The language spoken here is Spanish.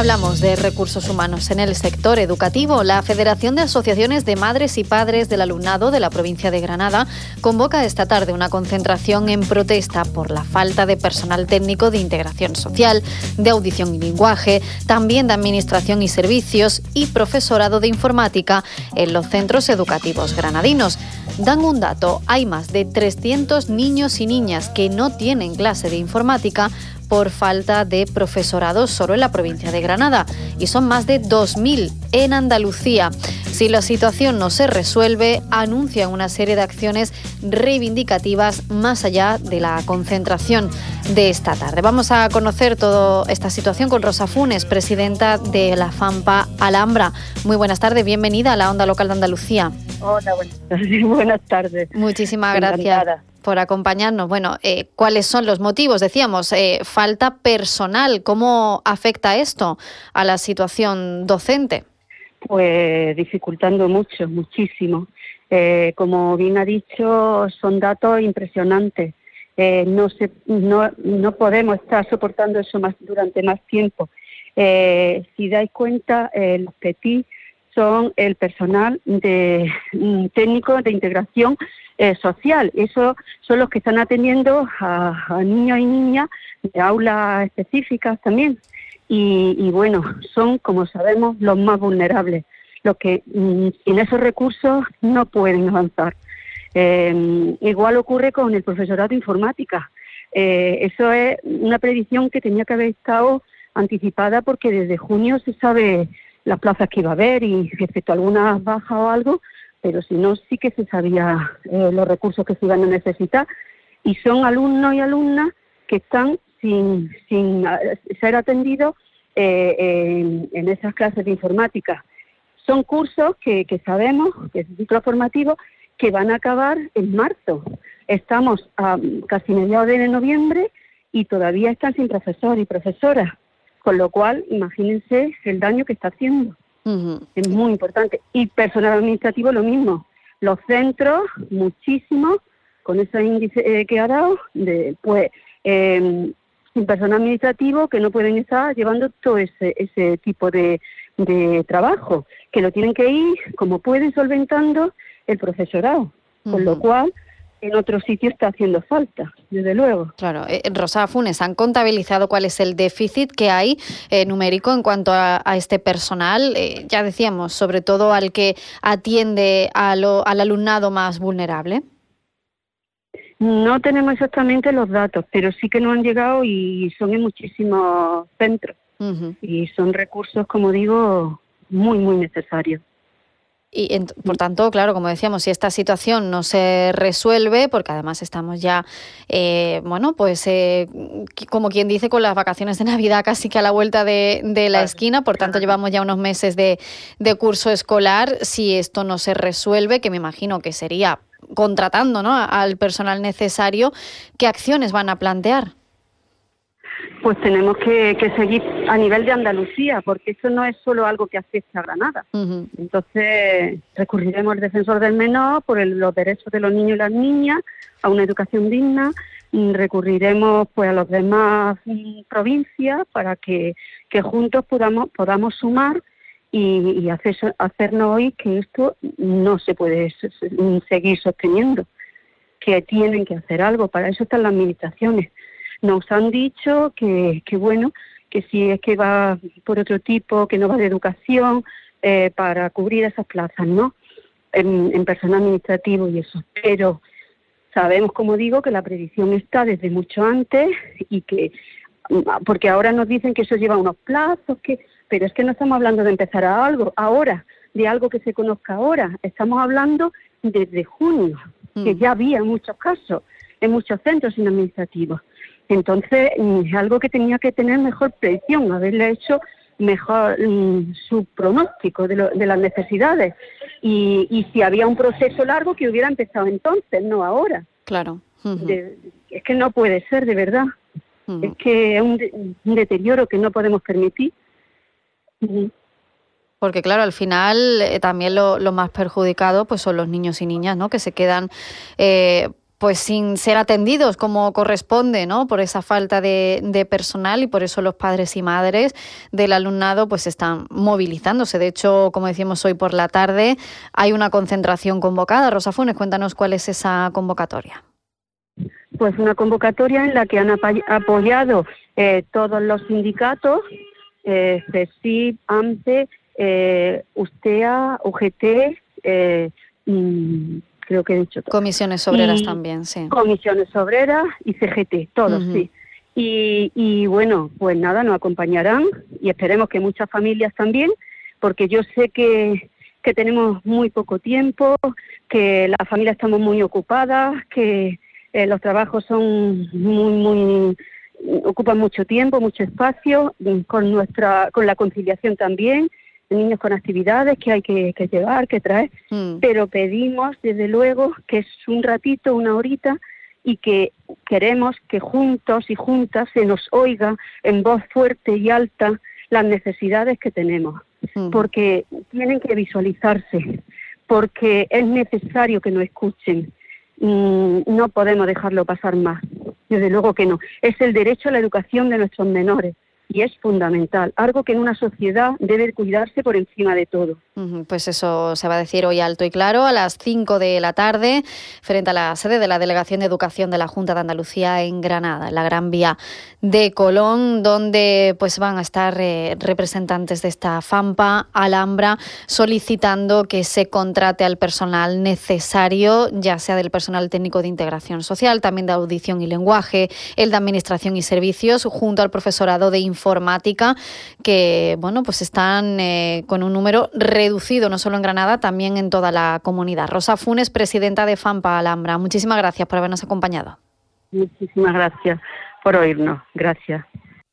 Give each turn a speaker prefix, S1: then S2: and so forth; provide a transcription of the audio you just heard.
S1: Hablamos de recursos humanos en el sector educativo. La Federación de Asociaciones de Madres y Padres del Alumnado de la provincia de Granada convoca esta tarde una concentración en protesta por la falta de personal técnico de integración social, de audición y lenguaje, también de administración y servicios y profesorado de informática en los centros educativos granadinos. Dan un dato, hay más de 300 niños y niñas que no tienen clase de informática por falta de profesorado solo en la provincia de Granada y son más de 2.000 en Andalucía. Si la situación no se resuelve, anuncian una serie de acciones reivindicativas más allá de la concentración de esta tarde. Vamos a conocer toda esta situación con Rosa Funes, presidenta de la FAMPA Alhambra. Muy buenas tardes, bienvenida a la Onda Local de Andalucía.
S2: Hola, buenas tardes. Buenas tardes.
S1: Muchísimas gracias por acompañarnos. Bueno, eh, ¿cuáles son los motivos? Decíamos, eh, falta personal. ¿Cómo afecta esto a la situación docente?
S2: Pues dificultando mucho, muchísimo. Eh, como bien ha dicho, son datos impresionantes. no, se, no, no podemos estar soportando eso más durante más tiempo. si dais cuenta, los PETI son el personal de mm, técnico de integración eh, social. Eso son los que están atendiendo a, niños y niñas de aulas específicas también. Y, bueno, son, como sabemos, los más vulnerables, los que mm, sin esos recursos no pueden avanzar. Eh, igual ocurre con el profesorado de informática. Eh, eso es una predicción que tenía que haber estado anticipada porque desde junio se sabe las plazas que iba a haber y excepto algunas bajas o algo, pero si no, sí que se sabía eh, los recursos que se iban a necesitar. Y son alumnos y alumnas que están sin, sin eh, ser atendidos eh, en, esas clases de informática. Son cursos que, que sabemos, que es ciclo formativo, que van a acabar en marzo. Estamos a casi mediados de noviembre y todavía están sin profesor y profesoras. Con lo cual, imagínense el daño que está haciendo. Es muy importante. Y personal administrativo lo mismo. Los centros, muchísimo, con ese índice eh, que ha dado, de, pues, eh, sin personal administrativo que no pueden estar llevando todo ese, ese tipo de, de trabajo, que lo tienen que ir, como pueden, solventando el profesorado. Con lo cual, en otros sitios está haciendo falta, desde luego.
S1: Claro, eh, Rosa Funes, ¿han contabilizado cuál es el déficit que hay eh, numérico en cuanto a, este personal? Eh, ya decíamos, sobre todo al que atiende al alumnado más vulnerable.
S2: No tenemos exactamente los datos, pero sí que nos han llegado y son en muchísimos centros. Y son recursos, como digo, muy, muy necesarios.
S1: Y por tanto, claro, como decíamos, si esta situación no se resuelve, porque además estamos ya, eh, bueno, pues eh, como quien dice, con las vacaciones de Navidad casi que a la vuelta de, la esquina, por tanto llevamos ya unos meses de, de, curso escolar, si esto no se resuelve, que me imagino que sería contratando ¿no? al personal necesario, ¿qué acciones van a plantear?
S2: Pues tenemos que, seguir a nivel de Andalucía, porque eso no es solo algo que afecta a Granada. Entonces, recurriremos al defensor del menor por los derechos de los niños y las niñas a una educación digna, recurriremos pues a las demás mm, provincias para que, juntos podamos, podamos sumar y, hacernos oír que esto no se puede seguir sosteniendo, que tienen que hacer algo, para eso están las administraciones nos han dicho que, que bueno, que si es que va por otro tipo, que no va de educación, eh, para cubrir esas plazas, ¿no? En, personal administrativo y eso. Pero sabemos, como digo, que la predicción está desde mucho antes y que, porque ahora nos dicen que eso lleva unos plazos, que, pero es que no estamos hablando de empezar a algo ahora, de algo que se conozca ahora. Estamos hablando desde junio, que mm. ya había muchos casos en muchos centros administrativos. Entonces, es algo que tenía que tener mejor predicción, haberle hecho mejor mm, su pronóstico de, las necesidades. Y, si había un proceso largo, que hubiera empezado entonces, no ahora.
S1: Claro.
S2: es que no puede ser, de verdad. Es que es un, deterioro que no podemos permitir.
S1: Porque claro, al final eh, también lo, más perjudicado pues son los niños y niñas, ¿no? Que se quedan eh, pues sin ser atendidos como corresponde, ¿no? Por esa falta de, personal y por eso los padres y madres del alumnado pues están movilizándose. De hecho, como decíamos hoy por la tarde, hay una concentración convocada. Rosa Funes, cuéntanos cuál es esa convocatoria.
S2: Pues una convocatoria en la que han apoyado eh, todos los sindicatos, eh, AMPE, eh, USTEA, UGT, eh, mm, creo que he dicho todo.
S1: Comisiones obreras también, sí.
S2: Comisiones obreras y CGT, todos, sí. Y, y bueno, pues nada, nos acompañarán y esperemos que muchas familias también, porque yo sé que, que tenemos muy poco tiempo, que las familias estamos muy ocupadas, que eh, los trabajos son muy, muy ocupan mucho tiempo, mucho espacio, con nuestra, con la conciliación también, niños con actividades que hay que, llevar, que traer, mm. pero pedimos desde luego que es un ratito, una horita, y que queremos que juntos y juntas se nos oiga en voz fuerte y alta las necesidades que tenemos, mm. porque tienen que visualizarse, porque es necesario que nos escuchen. Mm, no podemos dejarlo pasar más, desde luego que no. Es el derecho a la educación de nuestros menores y es fundamental, algo que en una sociedad debe cuidarse por encima de todo.
S1: Pues eso se va a decir hoy alto y claro a las 5 de la tarde frente a la sede de la Delegación de Educación de la Junta de Andalucía en Granada, en la Gran Vía de Colón, donde pues van a estar eh, representantes de esta FAMPA Alhambra solicitando que se contrate al personal necesario, ya sea del personal técnico de integración social, también de audición y lenguaje, el de administración y servicios, junto al profesorado de informática, que bueno, pues están eh, con un número reducido, no solo en Granada, también en toda la comunidad. Rosa Funes, presidenta de FAMPA Alhambra, muchísimas gracias por habernos acompañado.
S2: Muchísimas gracias por oírnos. Gracias.